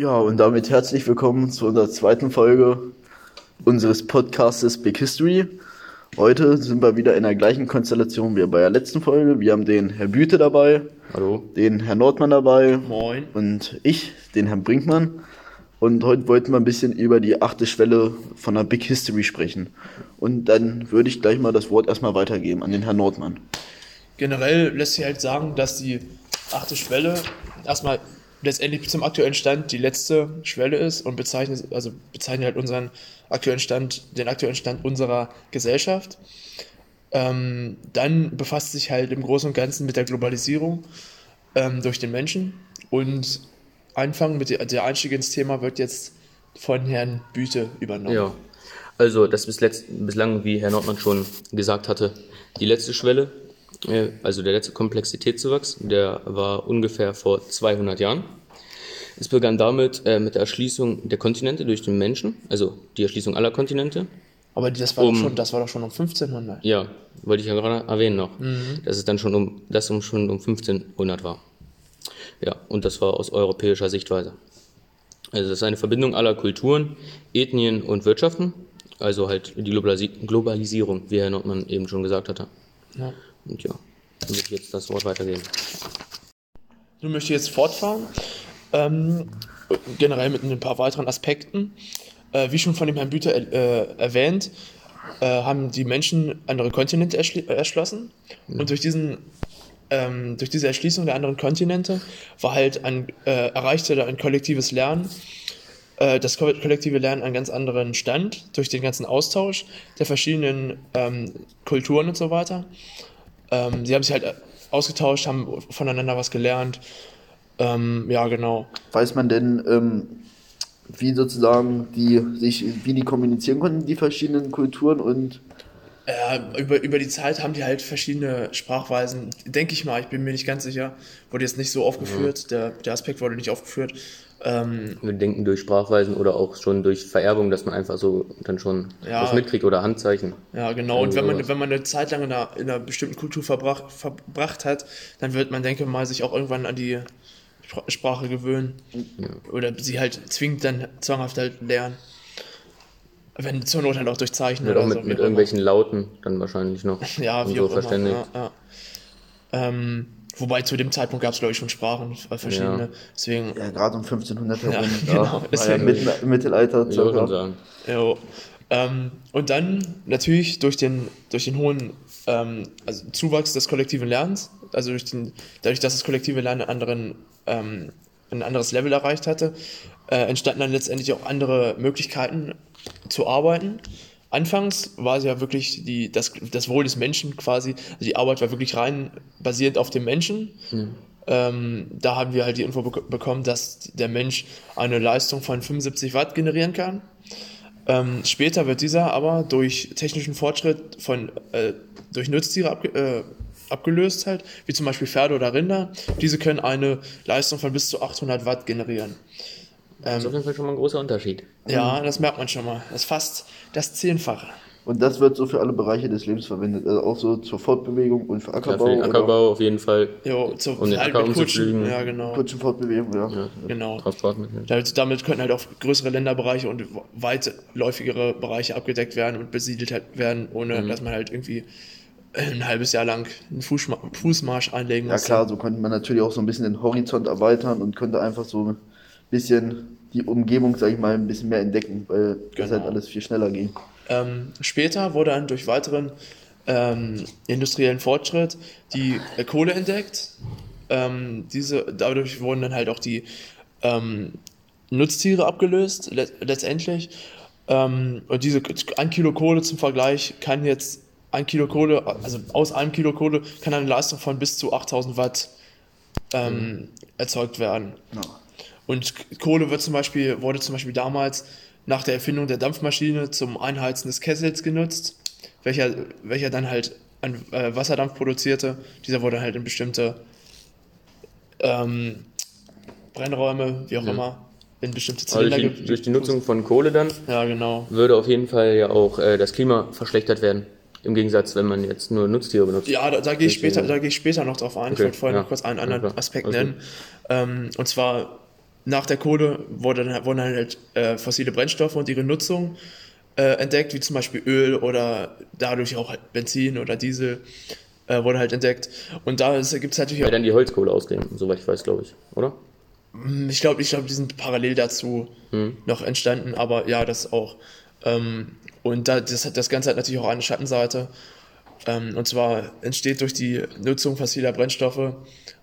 Ja, und damit herzlich willkommen zu unserer zweiten Folge unseres Podcastes Big History. Heute sind wir wieder in der gleichen Konstellation wie bei der letzten Folge. Wir haben den Herr Büte dabei, Hallo. den Herr Nordmann dabei Moin. und ich, den Herrn Brinkmann. Und heute wollten wir ein bisschen über die achte Schwelle von der Big History sprechen. Und dann würde ich gleich mal das Wort erstmal weitergeben an den Herrn Nordmann. Generell lässt sich halt sagen, dass die achte Schwelle erstmal letztendlich zum aktuellen Stand die letzte Schwelle ist und bezeichnet, also bezeichnet halt unseren aktuellen Stand, den aktuellen Stand unserer Gesellschaft. Ähm, dann befasst sich halt im Großen und Ganzen mit der Globalisierung ähm, durch den Menschen und Anfang mit der, der Einstieg ins Thema wird jetzt von Herrn Büte übernommen. Ja. Also, das letzt, bislang, wie Herr Nordmann schon gesagt hatte, die letzte Schwelle, also der letzte Komplexitätszuwachs, der war ungefähr vor 200 Jahren. Es begann damit äh, mit der Erschließung der Kontinente durch den Menschen, also die Erschließung aller Kontinente. Aber das war, Um- doch schon, das war doch schon um 1500. Ja, wollte ich ja gerade erwähnen noch, dass es dann schon um, das um, schon um 1500 war. Ja, und das war aus europäischer Sichtweise. Also das ist eine Verbindung aller Kulturen, Ethnien und Wirtschaften, also halt die Globalisi Globalisierung, wie Herr Nordmann eben schon gesagt hatte. Ja. Und ja, dann würde ich jetzt das Wort weitergeben. Nun möchte ich jetzt fortfahren, ähm, generell mit ein paar weiteren Aspekten. Äh, wie schon von dem Herrn Büter äh, erwähnt, äh, haben die Menschen andere Kontinente erschli erschlossen. Und durch, diesen, ähm, durch diese Erschließung der anderen Kontinente war halt ein, äh, erreichte da ein kollektives Lernen, äh, das ko kollektive Lernen einen ganz anderen Stand durch den ganzen Austausch der verschiedenen ähm, Kulturen und so weiter. Ähm, sie haben sich halt ausgetauscht, haben voneinander was gelernt. Ähm, ja, genau. Weiß man denn, ähm, wie sozusagen die sich, wie die kommunizieren konnten, die verschiedenen Kulturen und Äh, über, über die Zeit haben die halt verschiedene Sprachweisen, denke ich mal, ich bin mir nicht ganz sicher, wurde jetzt nicht so aufgeführt, der, der Aspekt wurde nicht aufgeführt. Ähm, Wir denken durch Sprachweisen oder auch schon durch Vererbung, dass man einfach so dann schon Ja. was mitkriegt oder Handzeichen. ja, genau. Und wenn man, wenn man eine Zeit lang in einer, in einer bestimmten Kultur verbracht, verbracht hat, dann wird man, denke ich mal, sich auch irgendwann an die Spra- Sprache gewöhnen. Oder sie halt zwingend dann zwanghaft halt lernen. Wenn zur Not halt auch durch Zeichen Wird oder auch mit, so. mit immer. irgendwelchen Lauten dann wahrscheinlich noch. Ja, wie so auch immer. verständigt. Ja, ja. Ähm, wobei zu dem Zeitpunkt gab es, glaube ich, schon Sprachen, verschiedene. Ja. Deswegen, ja, gerade um 1500 Ja, herum, genau, ja deswegen- mitten, Mittelalter Ich würde schon circa. sagen. jo. Ähm, und dann natürlich durch den, durch den hohen ähm, also Zuwachs des kollektiven Lernens, also durch den, dadurch, dass das kollektive Lernen anderen, ähm, ein anderes Level erreicht hatte, äh, entstanden dann letztendlich auch andere Möglichkeiten zu arbeiten. Anfangs war es ja wirklich die, das, das Wohl des Menschen quasi, also die Arbeit war wirklich rein basierend auf dem Menschen. Ähm, da haben wir halt die Info bek bekommen, dass der Mensch eine Leistung von 75 Watt generieren kann. Ähm, später wird dieser aber durch technischen Fortschritt von, äh, durch Nutztiere abge äh, abgelöst, halt, wie zum Beispiel Pferde oder Rinder. Diese können eine Leistung von bis zu 800 Watt generieren. Das ist auf jeden Fall schon mal ein großer Unterschied. Ja, das merkt man schon mal. Das ist fast das Zehnfache. Und das wird so für alle Bereiche des Lebens verwendet, also auch so zur Fortbewegung und für Ackerbau, für den Ackerbau auf jeden Fall. Jo, zu, Um den halt Acker umzupflügen. Ja, oder genau. Kutschenfortbewegung, ja. Ja. genau. Transportmittel. Damit, damit können halt auch größere Länderbereiche und weitläufigere Bereiche abgedeckt werden und besiedelt halt werden, ohne dass man halt irgendwie ein halbes Jahr lang einen Fußma Fußmarsch einlegen Ja muss. klar, so konnte man natürlich auch so ein bisschen den Horizont erweitern und könnte einfach so bisschen die Umgebung, sag ich mal, ein bisschen mehr entdecken, weil das Genau. halt alles viel schneller ging. Ähm, später wurde dann durch weiteren ähm, industriellen Fortschritt die äh, Kohle entdeckt. Ähm, diese, dadurch wurden dann halt auch die ähm, Nutztiere abgelöst, le letztendlich. Ähm, und diese ein Kilo Kohle zum Vergleich kann jetzt ein Kilo Kohle, also aus einem Kilo Kohle kann eine Leistung von bis zu 8000 Watt ähm, erzeugt werden. Ja. Und Kohle wird zum Beispiel, wurde zum Beispiel damals nach der Erfindung der Dampfmaschine zum Einheizen des Kessels genutzt, welcher, welcher dann halt an äh, Wasserdampf produzierte. Dieser wurde halt in bestimmte ähm, Brennräume, wie auch immer, in bestimmte Aber Zylinder durch die, durch die Nutzung von Kohle dann Ja, genau. würde auf jeden Fall ja auch äh, das Klima verschlechtert werden. Im Gegensatz, wenn man jetzt nur Nutztiere benutzt. Ja, da, da gehe ich später, da gehe ich später noch drauf ein. Ich Okay, wollte vorher ja. noch kurz einen Ja, anderen klar. Aspekt Alles nennen. Ähm, und zwar nach der Kohle wurde wurden dann halt äh, fossile Brennstoffe und ihre Nutzung äh, entdeckt, wie zum Beispiel Öl oder dadurch auch halt Benzin oder Diesel äh, wurde halt entdeckt. Und da gibt es natürlich Weil auch, dann die Holzkohle ausgehen, soweit ich weiß, glaube ich, oder? ich glaube, ich glaube, die sind parallel dazu noch entstanden, aber ja, das auch. Ähm, und da, das, das Ganze hat natürlich auch eine Schattenseite. Ähm, und zwar entsteht durch die Nutzung fossiler Brennstoffe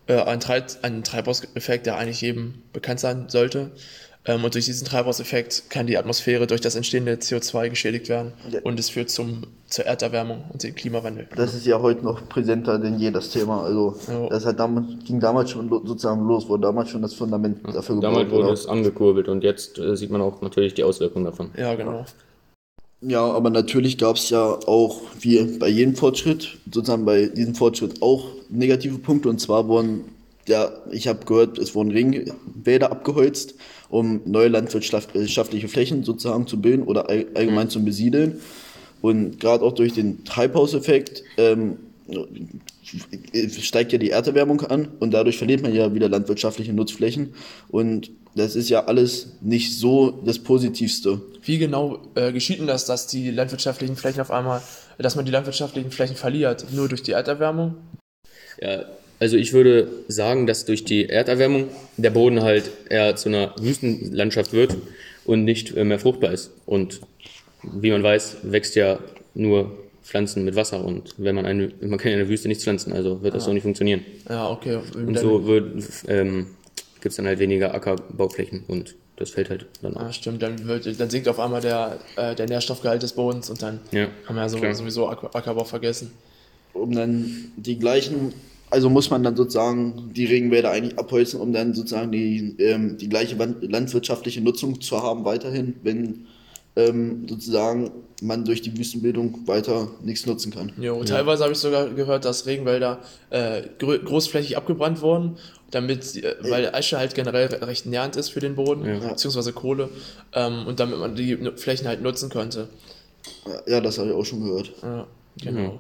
äh, ein, Treib ein Treibhauseffekt, der eigentlich jedem bekannt sein sollte. Ähm, und durch diesen Treibhauseffekt kann die Atmosphäre durch das entstehende CO2 geschädigt werden Ja. und es führt zum, zur Erderwärmung und dem Klimawandel. Das ist ja heute noch präsenter denn je, das Thema. Also, Ja. das hat damals, ging damals schon lo- sozusagen los, wurde damals schon das Fundament dafür Damals gebaut. wurde oder? es angekurbelt und jetzt äh, sieht man auch natürlich die Auswirkungen davon. Ja, genau. Ja, aber natürlich gab es ja auch, wie bei jedem Fortschritt, sozusagen bei diesem Fortschritt auch negative Punkte. Und zwar wurden, ja, ich habe gehört, es wurden Regenwälder abgeholzt, um neue landwirtschaftliche Flächen sozusagen zu bilden oder all, allgemein zu besiedeln. Und gerade auch durch den Treibhauseffekt ähm, steigt ja die Erderwärmung an und dadurch verliert man ja wieder landwirtschaftliche Nutzflächen. Und das ist ja alles nicht so das Positivste. Wie genau äh, geschieht denn das, dass die landwirtschaftlichen Flächen auf einmal, dass man die landwirtschaftlichen Flächen verliert? Nur durch die Erderwärmung? Ja, also ich würde sagen, dass durch die Erderwärmung der Boden halt eher zu einer Wüstenlandschaft wird und nicht äh, mehr fruchtbar ist. Und wie man weiß, wächst ja nur Pflanzen mit Wasser und wenn man eine, man kann ja in der Wüste nichts pflanzen, also wird das so nicht funktionieren. Ja, okay. Und so wird, ähm, gibt es dann halt weniger Ackerbauflächen und das fällt halt dann Ah, aus. stimmt, dann, wird, dann sinkt auf einmal der, äh, der Nährstoffgehalt des Bodens und dann Ja, kann man ja so, sowieso Acker- Ackerbau vergessen. um dann die gleichen, also muss man dann sozusagen die Regenwälder eigentlich abholzen, um dann sozusagen die, ähm, die gleiche landwirtschaftliche Nutzung zu haben weiterhin, wenn ähm, sozusagen man durch die Wüstenbildung weiter nichts nutzen kann. Jo, teilweise habe ich sogar gehört, dass Regenwälder äh, grö großflächig abgebrannt wurden, damit, äh, weil Asche halt generell re- recht nährend ist für den Boden, Ja. beziehungsweise Kohle, ähm, und damit man die Flächen halt nutzen könnte. Ja, das habe ich auch schon gehört. Ja, genau.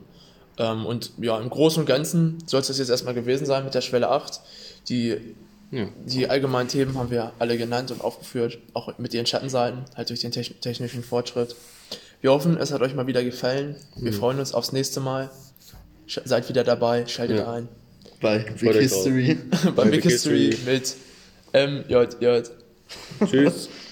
Ähm, und ja, im Großen und Ganzen soll es das jetzt erstmal gewesen sein mit der Schwelle 8. Die, Ja. die allgemeinen Themen haben wir alle genannt und aufgeführt, auch mit ihren Schattenseiten, halt durch den techn- technischen Fortschritt. Wir hoffen, es hat euch mal wieder gefallen. Wir freuen uns aufs nächste Mal. Sch seid wieder dabei, schaltet Ja. ein. Bei Big History. Bei Big History. mit MJJ. Tschüss.